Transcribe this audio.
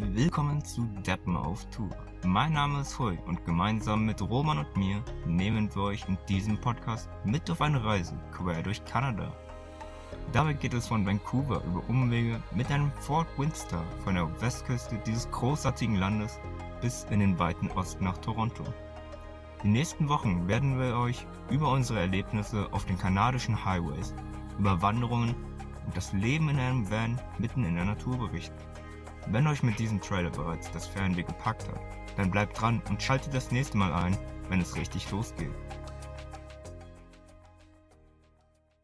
Willkommen zu Deppen auf Tour. Mein Name ist Hui und gemeinsam mit Roman und mir nehmen wir euch in diesem Podcast mit auf eine Reise quer durch Kanada. Dabei geht es von Vancouver über Umwege mit einem Fort Windsor von der Westküste dieses großartigen Landes bis in den weiten Osten nach Toronto. Die nächsten Wochen werden wir euch über unsere Erlebnisse auf den kanadischen Highways, über Wanderungen und das Leben in einem Van mitten in der Natur berichten. Wenn euch mit diesem Trailer bereits das Fernweh gepackt hat, dann bleibt dran und schaltet das nächste Mal ein, wenn es richtig losgeht.